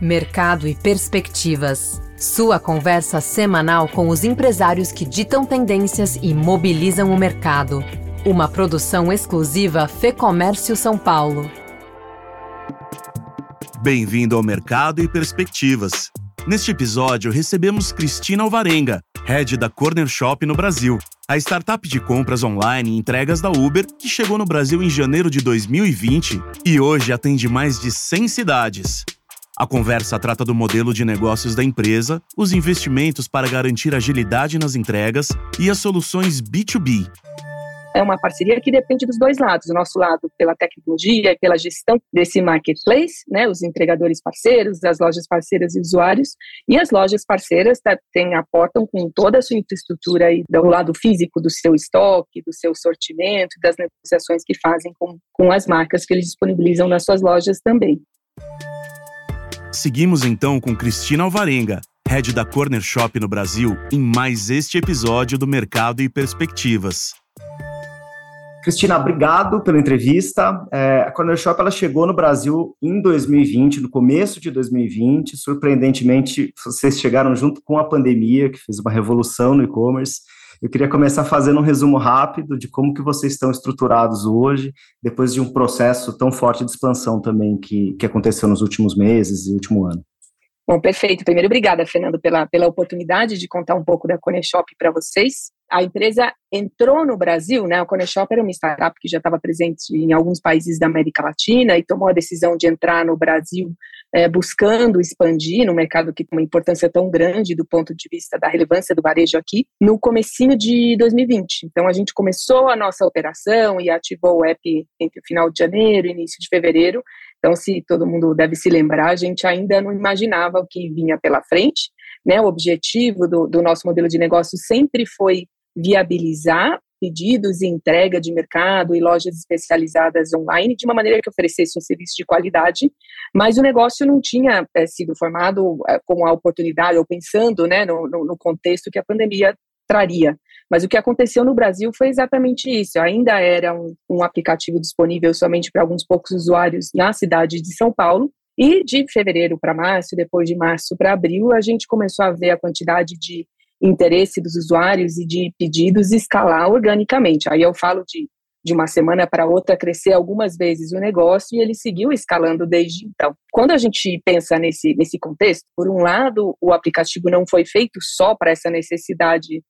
Mercado e Perspectivas. Sua conversa semanal com os empresários que ditam tendências e mobilizam o mercado. Uma produção exclusiva Fê Comércio São Paulo. Bem-vindo ao Mercado e Perspectivas. Neste episódio, recebemos Cristina Alvarenga, head da Corner Shop no Brasil, a startup de compras online e entregas da Uber, que chegou no Brasil em janeiro de 2020 e hoje atende mais de 100 cidades. A conversa trata do modelo de negócios da empresa, os investimentos para garantir agilidade nas entregas e as soluções B2B. É uma parceria que depende dos dois lados. O nosso lado pela tecnologia e pela gestão desse marketplace, né, os entregadores parceiros, as lojas parceiras e usuários, e as lojas parceiras tá, tem, aportam com toda a sua infraestrutura aí do lado físico do seu estoque, do seu sortimento, das negociações que fazem com, com as marcas que eles disponibilizam nas suas lojas também. Seguimos então com Cristina Alvarenga, head da Corner Shop no Brasil, em mais este episódio do Mercado e Perspectivas. Cristina, obrigado pela entrevista. É, a Corner Shop ela chegou no Brasil em 2020, no começo de 2020. Surpreendentemente, vocês chegaram junto com a pandemia, que fez uma revolução no e-commerce. Eu queria começar fazendo um resumo rápido de como que vocês estão estruturados hoje, depois de um processo tão forte de expansão também que, que aconteceu nos últimos meses e último ano. Bom, perfeito. Primeiro, obrigada, Fernando, pela, pela oportunidade de contar um pouco da Coneshop para vocês. A empresa entrou no Brasil, né? A Coneshop era uma startup que já estava presente em alguns países da América Latina e tomou a decisão de entrar no Brasil é, buscando expandir no mercado que tem uma importância tão grande do ponto de vista da relevância do varejo aqui, no comecinho de 2020. Então a gente começou a nossa operação e ativou o app entre o final de janeiro e início de fevereiro. Então, se todo mundo deve se lembrar, a gente ainda não imaginava o que vinha pela frente. Né? O objetivo do, do nosso modelo de negócio sempre foi viabilizar pedidos e entrega de mercado e lojas especializadas online de uma maneira que oferecesse um serviço de qualidade, mas o negócio não tinha é, sido formado é, com a oportunidade ou pensando né, no, no, contexto que a pandemia traria. Mas o que aconteceu no Brasil foi exatamente isso. Ainda era um, um aplicativo disponível somente para alguns poucos usuários na cidade de São Paulo, e de fevereiro para março, depois de março para abril, a gente começou a ver a quantidade de interesse dos usuários e de pedidos escalar organicamente. Aí eu falo de, de uma semana para outra crescer algumas vezes o negócio e ele seguiu escalando desde então. Quando a gente pensa nesse, nesse contexto, por um lado, o aplicativo não foi feito só para essa necessidade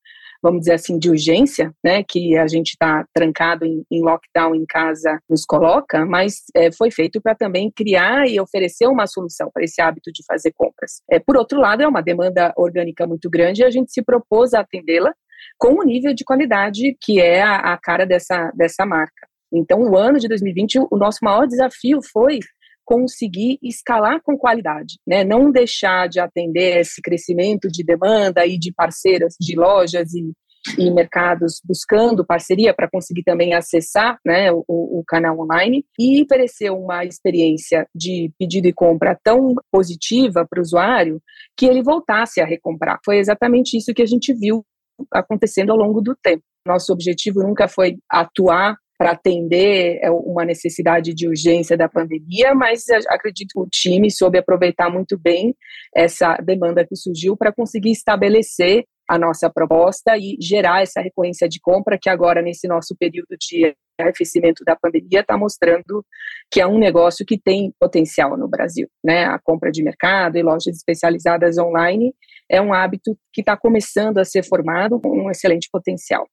vamos dizer assim, de urgência, né, que a gente está trancado em, em, lockdown em casa nos coloca, mas é, foi feito para também criar e oferecer uma solução para esse hábito de fazer compras. É, por outro lado, é uma demanda orgânica muito grande e a gente se propôs a atendê-la com o nível de qualidade que é a, a cara dessa, dessa marca. Então, o ano de 2020, o nosso maior desafio foi conseguir escalar com qualidade, né? Não deixar de atender esse crescimento de demanda e de parceiras de lojas e, e mercados buscando parceria para conseguir também acessar né, o, o, canal online e oferecer uma experiência de pedido e compra tão positiva para o usuário que ele voltasse a recomprar. Foi exatamente isso que a gente viu acontecendo ao longo do tempo. Nosso objetivo nunca foi atuar para atender é, uma necessidade de urgência da pandemia, mas acredito que o time soube aproveitar muito bem essa demanda que surgiu para conseguir estabelecer a nossa proposta e gerar essa recorrência de compra que agora nesse nosso período de arrefecimento da pandemia está mostrando que é um negócio que tem potencial no Brasil, né? A compra de mercado e lojas especializadas online é um hábito que está começando a ser formado com um excelente potencial.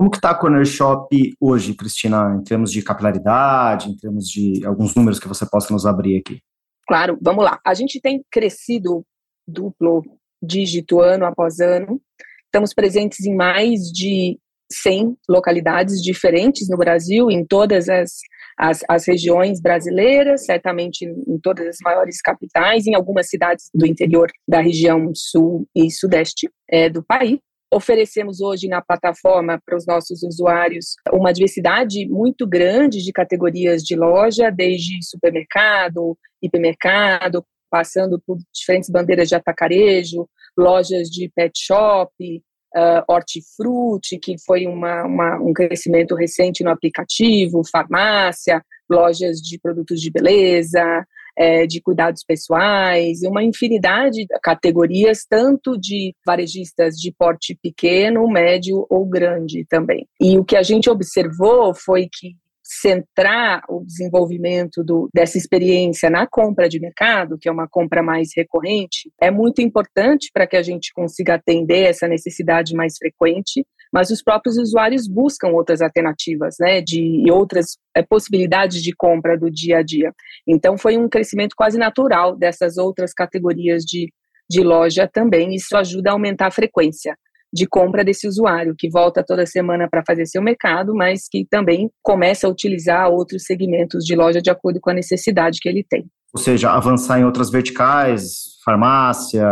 Como que está a Corner Shop hoje, Cristina, em termos de capilaridade, em termos de alguns números que você possa nos abrir aqui? Claro, vamos lá. A gente tem crescido duplo dígito ano após ano. Estamos presentes em mais de 100 localidades diferentes no Brasil, em todas as, as, as, regiões brasileiras, certamente em todas as maiores capitais, em algumas cidades do interior da região sul e sudeste é, do país. Oferecemos hoje na plataforma para os nossos usuários uma diversidade muito grande de categorias de loja, desde supermercado, hipermercado, passando por diferentes bandeiras de atacarejo, lojas de pet shop, uh, hortifruti, que foi uma, uma, um crescimento recente no aplicativo, farmácia, lojas de produtos de beleza, é, de cuidados pessoais, uma infinidade de categorias, tanto de varejistas de porte pequeno, médio ou grande também. E o que a gente observou foi que centrar o desenvolvimento do, dessa experiência na compra de mercado, que é uma compra mais recorrente, é muito importante para que a gente consiga atender essa necessidade mais frequente, mas os próprios usuários buscam outras alternativas, né, de outras é, possibilidades de compra do dia a dia. Então, foi um crescimento quase natural dessas outras categorias de, de loja também. Isso ajuda a aumentar a frequência de compra desse usuário, que volta toda semana para fazer seu mercado, mas que também começa a utilizar outros segmentos de loja de acordo com a necessidade que ele tem. Ou seja, avançar em outras verticais, farmácia,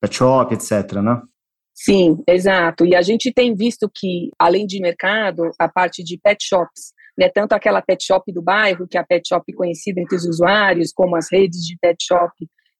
pet shop, etc., né? Sim, exato. E a gente tem visto que, além de mercado, a parte de pet shops, né, tanto aquela pet shop do bairro, que é a pet shop conhecida entre os usuários, como as redes de pet shop,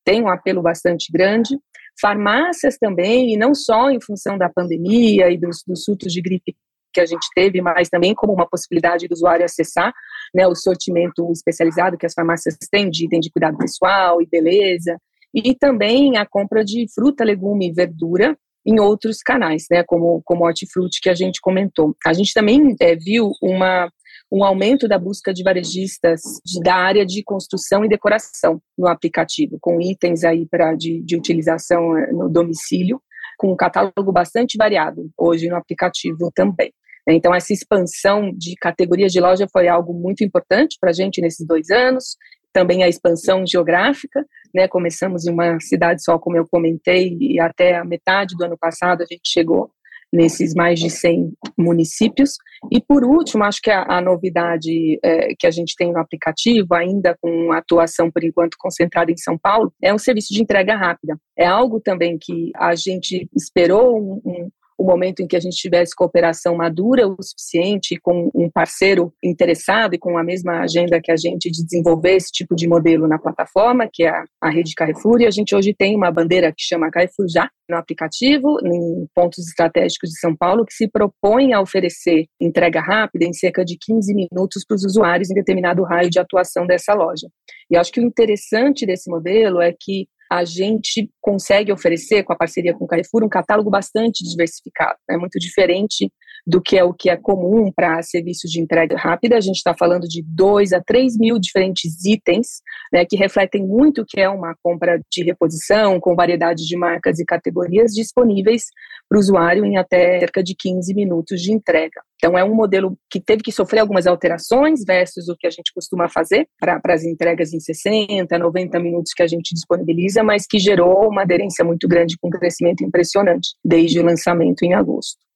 tem um apelo bastante grande farmácias também, e não só em função da pandemia e dos, dos surtos de gripe que a gente teve, mas também como uma possibilidade do usuário acessar né, o sortimento especializado que as farmácias têm de item de cuidado pessoal e beleza, e também a compra de fruta, legume e verdura em outros canais, né, como, como hortifruti que a gente comentou. A gente também é, viu uma um aumento da busca de varejistas de, da área de construção e decoração no aplicativo, com itens aí para de, de utilização eh, no domicílio, com um catálogo bastante variado hoje no aplicativo também. Então, essa expansão de categorias de loja foi algo muito importante para a gente nesses dois anos. Também a expansão geográfica, né? Começamos em uma cidade só, como eu comentei, e até a metade do ano passado a gente chegou nesses mais de 100 municípios. E, por último, acho que a, a novidade é, que a gente tem no aplicativo, ainda com atuação, por enquanto, concentrada em São Paulo, é um serviço de entrega rápida. É algo também que a gente esperou um, um o momento em que a gente tivesse cooperação madura o suficiente com um parceiro interessado e com a mesma agenda que a gente de desenvolver esse tipo de modelo na plataforma, que é a, a rede Carrefour, e a gente hoje tem uma bandeira que chama Carrefour Já no aplicativo, em pontos estratégicos de São Paulo, que se propõe a oferecer entrega rápida em cerca de 15 minutos para os usuários em determinado raio de atuação dessa loja. E acho que o interessante desse modelo é que a gente consegue oferecer, com a parceria com o Carrefour, um catálogo bastante diversificado. É muito diferente do que é o que é comum para serviços de entrega rápida. A gente está falando de 2 a 3 mil diferentes itens, né, que refletem muito o que é uma compra de reposição, com variedade de marcas e categorias disponíveis para o usuário em até cerca de 15 minutos de entrega. Então, é um modelo que teve que sofrer algumas alterações versus o que a gente costuma fazer para as entregas em 60, 90 minutos que a gente disponibiliza, mas que gerou uma aderência muito grande com um crescimento impressionante desde o lançamento em agosto.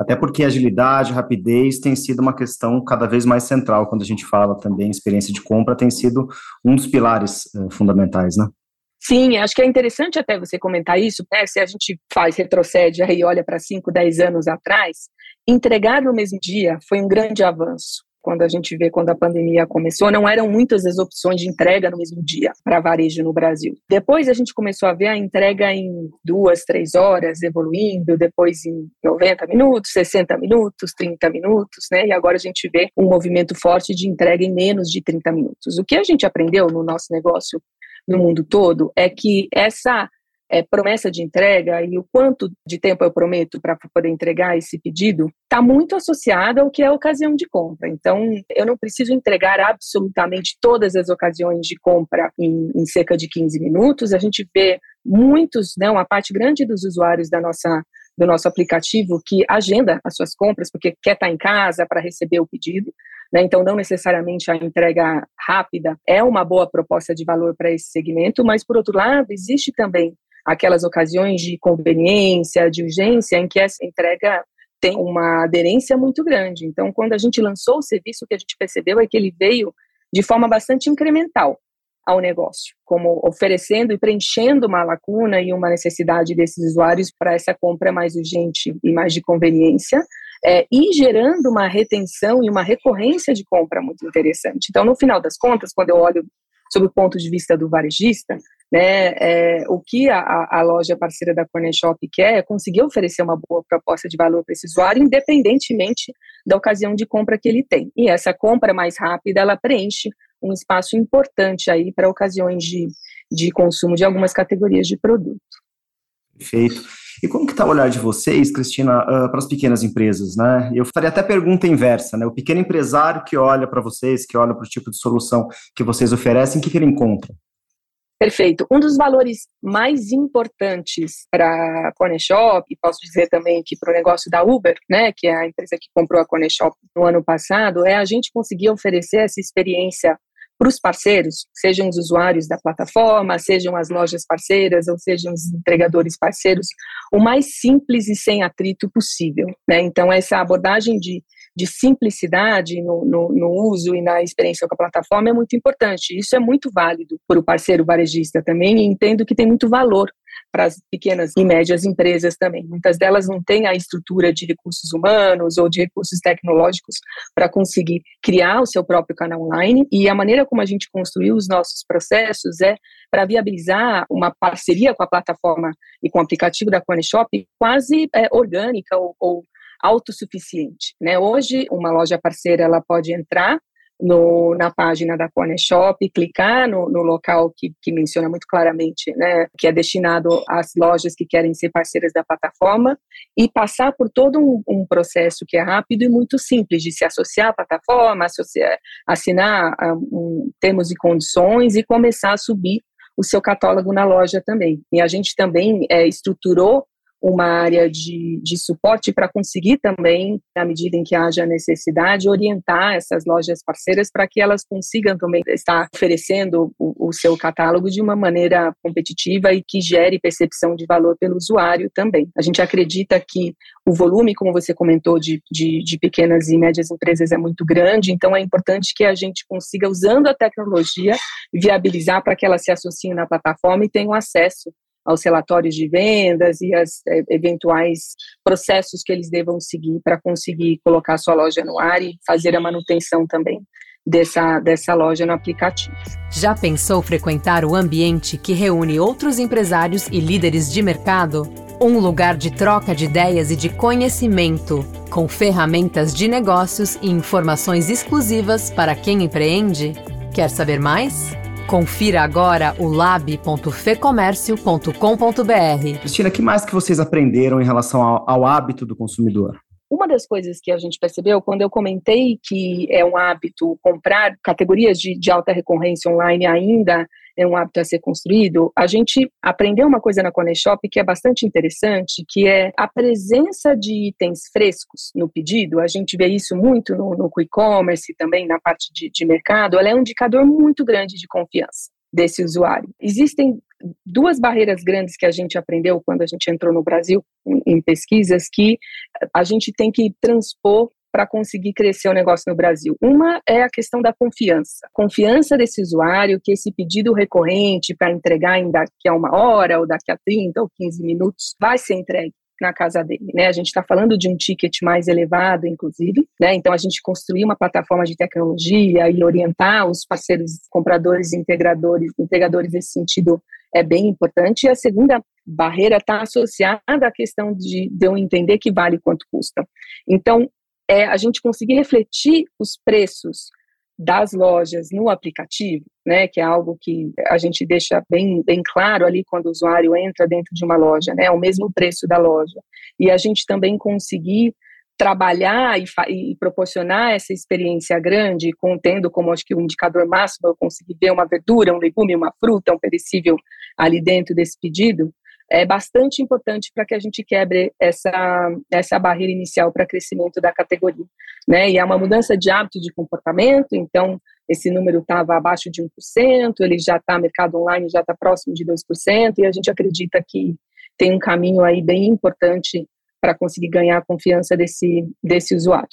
Até porque agilidade, rapidez tem sido uma questão cada vez mais central quando a gente fala também experiência de compra, tem sido um dos pilares uh, fundamentais, né? Sim, acho que é interessante até você comentar isso, né? Se a gente faz, retrocede aí, olha para 5, 10 anos atrás, entregar no mesmo dia foi um grande avanço. Quando a gente vê quando a pandemia começou, não eram muitas as opções de entrega no mesmo dia para varejo no Brasil. Depois a gente começou a ver a entrega em duas, três horas, evoluindo, depois em 90 minutos, 60 minutos, 30 minutos, né? E agora a gente vê um movimento forte de entrega em menos de 30 minutos. O que a gente aprendeu no nosso negócio no mundo todo é que essa é, promessa de entrega e o quanto de tempo eu prometo para poder entregar esse pedido está muito associado ao que é a ocasião de compra. Então, eu não preciso entregar absolutamente todas as ocasiões de compra em, em cerca de 15 minutos. A gente vê muitos, né, uma parte grande dos usuários da nossa do nosso aplicativo que agenda as suas compras porque quer estar tá em casa para receber o pedido. Né? Então, não necessariamente a entrega rápida é uma boa proposta de valor para esse segmento, mas, por outro lado, existe também aquelas ocasiões de conveniência, de urgência, em que essa entrega tem uma aderência muito grande. Então, quando a gente lançou o serviço, o que a gente percebeu é que ele veio de forma bastante incremental ao negócio, como oferecendo e preenchendo uma lacuna e uma necessidade desses usuários para essa compra mais urgente e mais de conveniência, é, e gerando uma retenção e uma recorrência de compra muito interessante. Então, no final das contas, quando eu olho sob o ponto de vista do varejista, né, é, o que a, a, loja parceira da Corner Shop quer é conseguir oferecer uma boa proposta de valor para esse usuário, independentemente da ocasião de compra que ele tem. E essa compra mais rápida, ela preenche um espaço importante aí para ocasiões de, de consumo de algumas categorias de produto. Perfeito. E como que está o olhar de vocês, Cristina, uh, para as pequenas empresas, né? Eu faria até pergunta inversa, né? O pequeno empresário que olha para vocês, que olha para o tipo de solução que vocês oferecem, o que, que ele encontra? Perfeito. Um dos valores mais importantes para a Coneshop, e posso dizer também que para o negócio da Uber, né, que é a empresa que comprou a Coneshop no ano passado, é a gente conseguir oferecer essa experiência para os parceiros, sejam os usuários da plataforma, sejam as lojas parceiras ou sejam os entregadores parceiros, o mais simples e sem atrito possível. Né? Então, essa abordagem de, de simplicidade no, no, no, uso e na experiência com a plataforma é muito importante. Isso é muito válido para o parceiro varejista também, e entendo que tem muito valor para as pequenas e médias empresas também. Muitas delas não têm a estrutura de recursos humanos ou de recursos tecnológicos para conseguir criar o seu próprio canal online. E a maneira como a gente construiu os nossos processos é para viabilizar uma parceria com a plataforma e com o aplicativo da Shop quase é, orgânica ou, ou autossuficiente. Né? Hoje, uma loja parceira ela pode entrar no, na página da Corner Shop, clicar no, no local que, que, menciona muito claramente, né, que é destinado às lojas que querem ser parceiras da plataforma, e passar por todo um, um processo que é rápido e muito simples de se associar à plataforma, associar, assinar ah, um, termos e condições e começar a subir o seu catálogo na loja também. E a gente também é, estruturou uma área de, de suporte para conseguir também, na medida em que haja necessidade, orientar essas lojas parceiras para que elas consigam também estar oferecendo o, o, seu catálogo de uma maneira competitiva e que gere percepção de valor pelo usuário também. A gente acredita que o volume, como você comentou, de, de, de pequenas e médias empresas é muito grande, então é importante que a gente consiga, usando a tecnologia, viabilizar para que elas se associem na plataforma e tenham acesso aos relatórios de vendas e as é, eventuais processos que eles devam seguir para conseguir colocar sua loja no ar e fazer a manutenção também dessa, dessa loja no aplicativo. Já pensou frequentar o ambiente que reúne outros empresários e líderes de mercado? Um lugar de troca de ideias e de conhecimento, com ferramentas de negócios e informações exclusivas para quem empreende? Quer saber mais? Confira agora o lab.fecomércio.com.br. Cristina, que mais que vocês aprenderam em relação ao, ao hábito do consumidor? Uma das coisas que a gente percebeu quando eu comentei que é um hábito comprar categorias de, de alta recorrência online ainda é um hábito a ser construído, a gente aprendeu uma coisa na Shop que é bastante interessante, que é a presença de itens frescos no pedido, a gente vê isso muito no, no e-commerce também na parte de, de mercado, ela é um indicador muito grande de confiança desse usuário. Existem duas barreiras grandes que a gente aprendeu quando a gente entrou no Brasil em pesquisas que a gente tem que transpor para conseguir crescer o negócio no Brasil. Uma é a questão da confiança. Confiança desse usuário que esse pedido recorrente para entregar em daqui a uma hora, ou daqui a 30 ou 15 minutos, vai ser entregue na casa dele, né? A gente está falando de um ticket mais elevado, inclusive, né? Então a gente construir uma plataforma de tecnologia e orientar os parceiros compradores integradores, integradores nesse sentido é bem importante. E a segunda barreira está associada à questão de, de eu entender que vale quanto custa. Então, é a gente conseguir refletir os preços das lojas no aplicativo, né, que é algo que a gente deixa bem, bem claro ali quando o usuário entra dentro de uma loja, né, é o mesmo preço da loja. E a gente também conseguir trabalhar e, e, proporcionar essa experiência grande, contendo como acho que o indicador máximo eu conseguir ver uma verdura, um legume, uma fruta, um perecível ali dentro desse pedido, é bastante importante para que a gente quebre essa, essa barreira inicial para crescimento da categoria. Né? E é uma mudança de hábito de comportamento, então esse número estava abaixo de 1%, ele já está, mercado online já está próximo de 2%, e a gente acredita que tem um caminho aí bem importante para conseguir ganhar a confiança desse, desse usuário.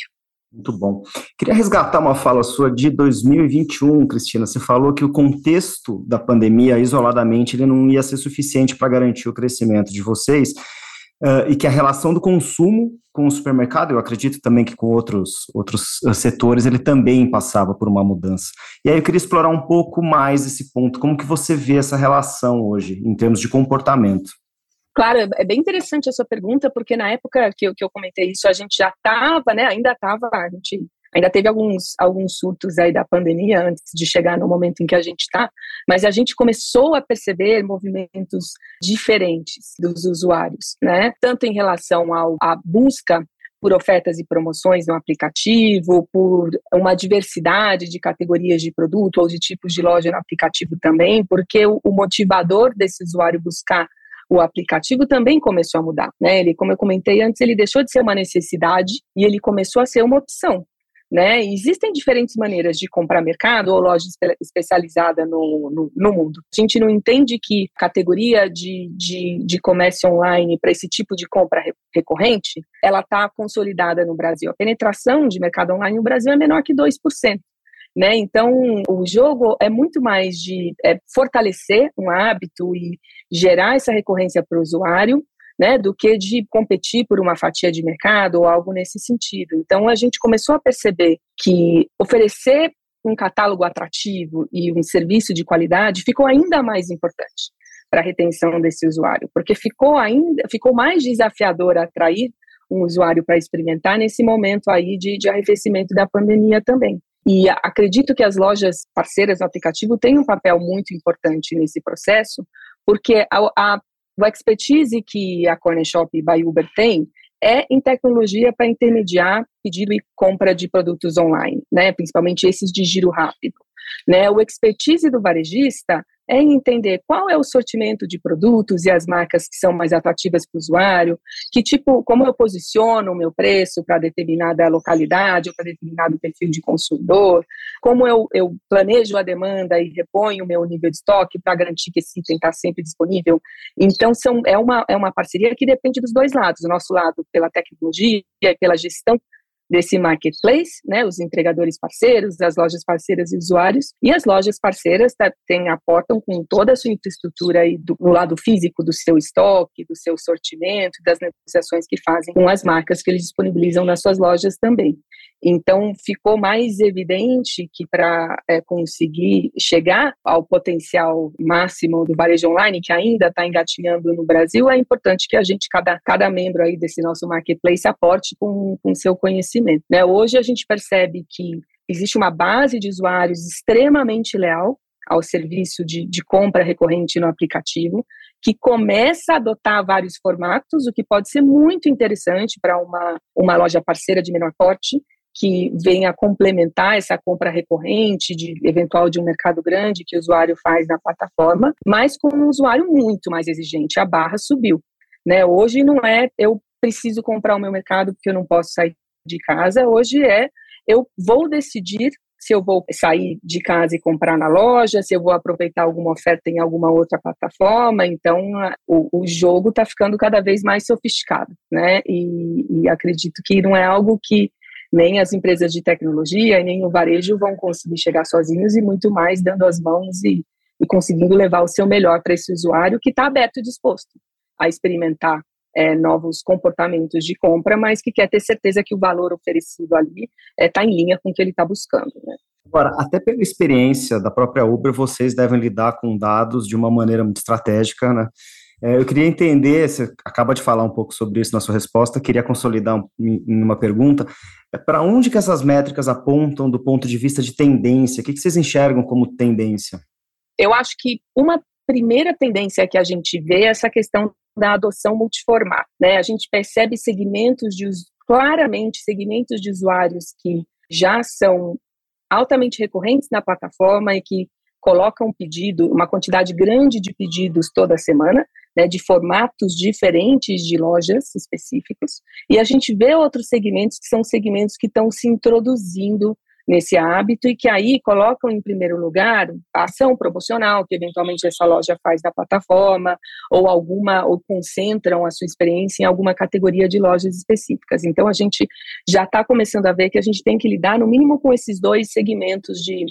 Muito bom. Queria resgatar uma fala sua de 2021, Cristina. Você falou que o contexto da pandemia, isoladamente, ele não ia ser suficiente para garantir o crescimento de vocês, uh, e que a relação do consumo com o supermercado, eu acredito também que com outros, outros uh, setores, ele também passava por uma mudança. E aí eu queria explorar um pouco mais esse ponto. Como que você vê essa relação hoje, em termos de comportamento? Claro, é bem interessante a sua pergunta, porque na época que eu, que eu comentei isso, a gente já estava, né, ainda estava, a gente Ainda teve alguns, alguns surtos aí da pandemia antes de chegar no momento em que a gente está, mas a gente começou a perceber movimentos diferentes dos usuários, né? Tanto em relação ao, à busca por ofertas e promoções no aplicativo, por uma diversidade de categorias de produto ou de tipos de loja no aplicativo também, porque o, o motivador desse usuário buscar o aplicativo também começou a mudar, né? Ele, como eu comentei antes, ele deixou de ser uma necessidade e ele começou a ser uma opção. Né? Existem diferentes maneiras de comprar mercado ou loja espe especializada no, no, no, mundo. A gente não entende que categoria de, de, de comércio online para esse tipo de compra re recorrente, ela está consolidada no Brasil. A penetração de mercado online no Brasil é menor que 2%. Né? Então, o jogo é muito mais de é, fortalecer um hábito e gerar essa recorrência para o usuário, né, do que de competir por uma fatia de mercado ou algo nesse sentido. Então, a gente começou a perceber que oferecer um catálogo atrativo e um serviço de qualidade ficou ainda mais importante para a retenção desse usuário, porque ficou ainda ficou mais desafiador atrair um usuário para experimentar nesse momento aí de, de arrefecimento da pandemia também. E acredito que as lojas parceiras no aplicativo têm um papel muito importante nesse processo, porque a, a expertise que a Corner Shop by Uber tem é em tecnologia para intermediar pedido e compra de produtos online, né, principalmente esses de giro rápido. Né, o expertise do varejista é entender qual é o sortimento de produtos e as marcas que são mais atrativas para o usuário, que tipo, como eu posiciono o meu preço para determinada localidade ou para determinado perfil de consumidor, como eu, eu planejo a demanda e reponho o meu nível de estoque para garantir que esse item está sempre disponível. Então, são, é, uma, é uma parceria que depende dos dois lados, o nosso lado pela tecnologia e pela gestão desse marketplace, né, os entregadores parceiros, as lojas parceiras e usuários, e as lojas parceiras tá, tem, aportam com toda a sua infraestrutura aí do, lado físico do seu estoque, do seu sortimento, das negociações que fazem com as marcas que eles disponibilizam nas suas lojas também. Então, ficou mais evidente que para é, conseguir chegar ao potencial máximo do varejo online, que ainda está engatinhando no Brasil, é importante que a gente, cada, cada membro aí desse nosso marketplace, aporte com, com seu conhecimento. Né? Hoje a gente percebe que existe uma base de usuários extremamente leal ao serviço de, de compra recorrente no aplicativo, que começa a adotar vários formatos, o que pode ser muito interessante para uma, uma loja parceira de menor porte, que venha complementar essa compra recorrente, de eventual de um mercado grande que o usuário faz na plataforma, mas com um usuário muito mais exigente. A barra subiu. Né? Hoje não é eu preciso comprar o meu mercado porque eu não posso sair de casa, hoje é eu vou decidir se eu vou sair de casa e comprar na loja, se eu vou aproveitar alguma oferta em alguma outra plataforma. Então, o, o jogo está ficando cada vez mais sofisticado, né? E, e, acredito que não é algo que nem as empresas de tecnologia nem o varejo vão conseguir chegar sozinhos e muito mais dando as mãos e, e conseguindo levar o seu melhor para esse usuário que está aberto e disposto a experimentar é, novos comportamentos de compra, mas que quer ter certeza que o valor oferecido ali está é, em linha com o que ele está buscando. Né? Agora, até pela experiência da própria Uber, vocês devem lidar com dados de uma maneira muito estratégica, né? É, eu queria entender, você acaba de falar um pouco sobre isso na sua resposta, queria consolidar em uma pergunta. É, Para onde que essas métricas apontam do ponto de vista de tendência? O que, que vocês enxergam como tendência? Eu acho que uma primeira tendência que a gente vê é essa questão da adoção multiformato. Né? A gente percebe segmentos de claramente segmentos de usuários que já são altamente recorrentes na plataforma e que colocam pedido, uma quantidade grande de pedidos toda semana, né, de formatos diferentes de lojas específicos, e a gente vê outros segmentos que são segmentos que estão se introduzindo nesse hábito e que aí colocam em primeiro lugar a ação promocional que eventualmente essa loja faz na plataforma ou alguma ou concentram a sua experiência em alguma categoria de lojas específicas. Então a gente já está começando a ver que a gente tem que lidar no mínimo com esses dois segmentos de,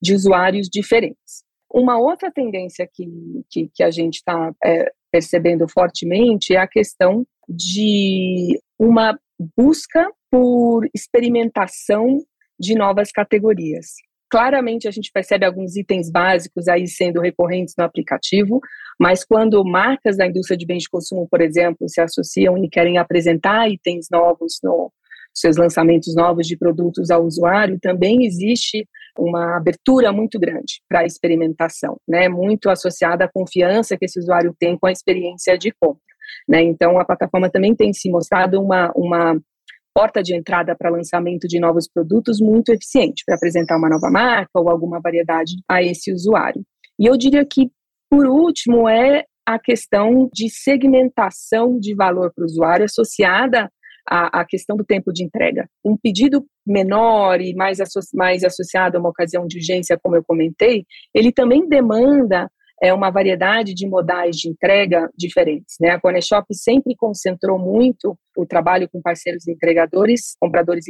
de usuários diferentes. Uma outra tendência que, que, que a gente está é, percebendo fortemente é a questão de uma busca por experimentação de novas categorias. Claramente a gente percebe alguns itens básicos aí sendo recorrentes no aplicativo, mas quando marcas da indústria de bens de consumo, por exemplo, se associam e querem apresentar itens novos no, seus lançamentos novos de produtos ao usuário, também existe uma abertura muito grande para a experimentação, né? Muito associada à confiança que esse usuário tem com a experiência de compra, né? Então a plataforma também tem se mostrado uma, uma porta de entrada para lançamento de novos produtos muito eficiente para apresentar uma nova marca ou alguma variedade a esse usuário. E eu diria que, por último, é a questão de segmentação de valor para o usuário associada à, à, questão do tempo de entrega. Um pedido menor e mais, associ mais associado a uma ocasião de urgência, como eu comentei, ele também demanda é uma variedade de modais de entrega diferentes. Né? A Coneshop sempre concentrou muito o trabalho com parceiros entregadores, compradores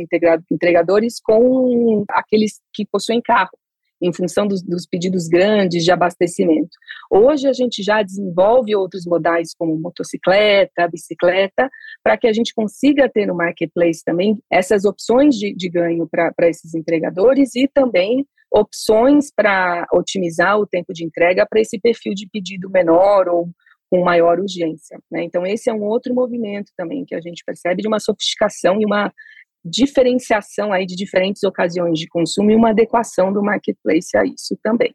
entregadores, com aqueles que possuem carro em função dos, dos, pedidos grandes de abastecimento. Hoje a gente já desenvolve outros modais como motocicleta, bicicleta, para que a gente consiga ter no marketplace também essas opções de, de ganho para esses entregadores e também opções para otimizar o tempo de entrega para esse perfil de pedido menor ou com maior urgência. Né? Então, esse é um outro movimento também que a gente percebe de uma sofisticação e uma diferenciação aí de diferentes ocasiões de consumo e uma adequação do marketplace a isso também.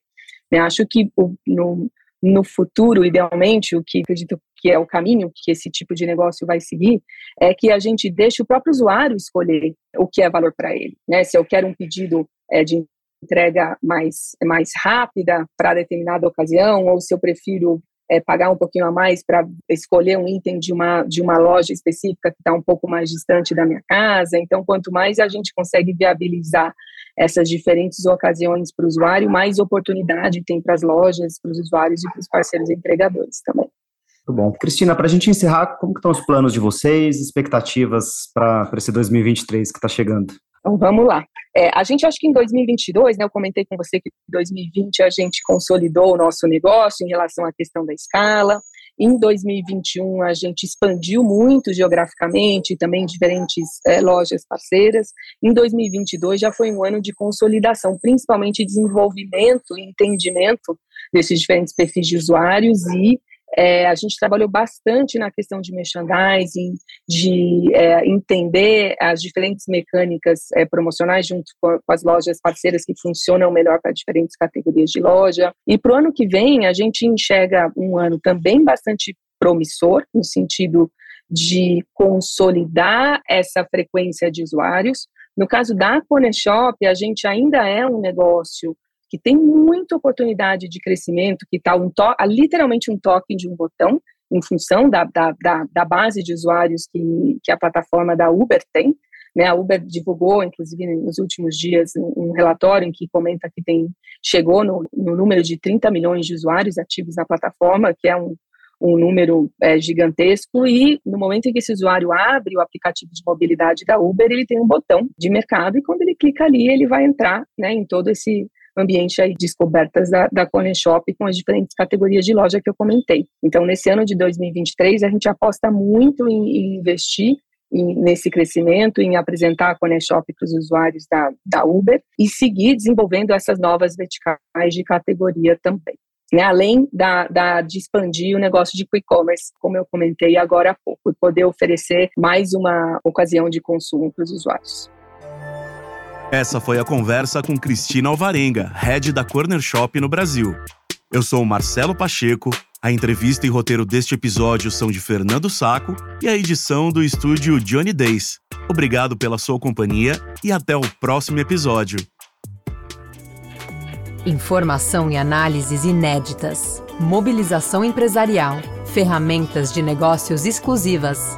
Eu acho que no, no futuro, idealmente, o que acredito que é o caminho que esse tipo de negócio vai seguir, é que a gente deixe o próprio usuário escolher o que é valor para ele. Né? Se eu quero um pedido é, de entrega mais, mais rápida para determinada ocasião, ou se eu prefiro é, pagar um pouquinho a mais para escolher um item de uma, de uma loja específica que está um pouco mais distante da minha casa. Então, quanto mais a gente consegue viabilizar essas diferentes ocasiões para o usuário, mais oportunidade tem para as lojas, para os usuários e para os parceiros entregadores também. Muito bom. Cristina, para a gente encerrar, como estão os planos de vocês, expectativas para esse 2023 que está chegando? Então, vamos lá. É, a gente acha que em 2022, né, eu comentei com você que em 2020 a gente consolidou o nosso negócio em relação à questão da escala. Em 2021 a gente expandiu muito geograficamente, também diferentes é, lojas parceiras. Em 2022 já foi um ano de consolidação, principalmente desenvolvimento e entendimento desses diferentes perfis de usuários e é, a gente trabalhou bastante na questão de merchandising, de é, entender as diferentes mecânicas é, promocionais junto com, as lojas parceiras que funcionam melhor para diferentes categorias de loja. E para o ano que vem, a gente enxerga um ano também bastante promissor, no sentido de consolidar essa frequência de usuários. No caso da Coneshop, a gente ainda é um negócio que tem muita oportunidade de crescimento, que está um literalmente um toque de um botão, em função da, da, da, da base de usuários que, que a plataforma da Uber tem. Né, a Uber divulgou, inclusive, nos últimos dias, um, um relatório em que comenta que tem, chegou no, no, número de 30 milhões de usuários ativos na plataforma, que é um, um número é, gigantesco, e no momento em que esse usuário abre o aplicativo de mobilidade da Uber, ele tem um botão de mercado, e quando ele clica ali, ele vai entrar né, em todo esse ambiente aí de descobertas da, da Corner Shop com as diferentes categorias de loja que eu comentei. Então, nesse ano de 2023, a gente aposta muito em, em investir nesse crescimento, em apresentar a Corner Shop para os usuários da, da Uber e seguir desenvolvendo essas novas verticais de categoria também. Né, além da, da, de expandir o negócio de e-commerce, como eu comentei agora há pouco, e poder oferecer mais uma ocasião de consumo para os usuários. Essa foi a conversa com Cristina Alvarenga, head da Corner Shop no Brasil. Eu sou Marcelo Pacheco, a entrevista e roteiro deste episódio são de Fernando Saco e a edição do estúdio Johnny Days. Obrigado pela sua companhia e até o próximo episódio. Informação e análises inéditas, mobilização empresarial, ferramentas de negócios exclusivas.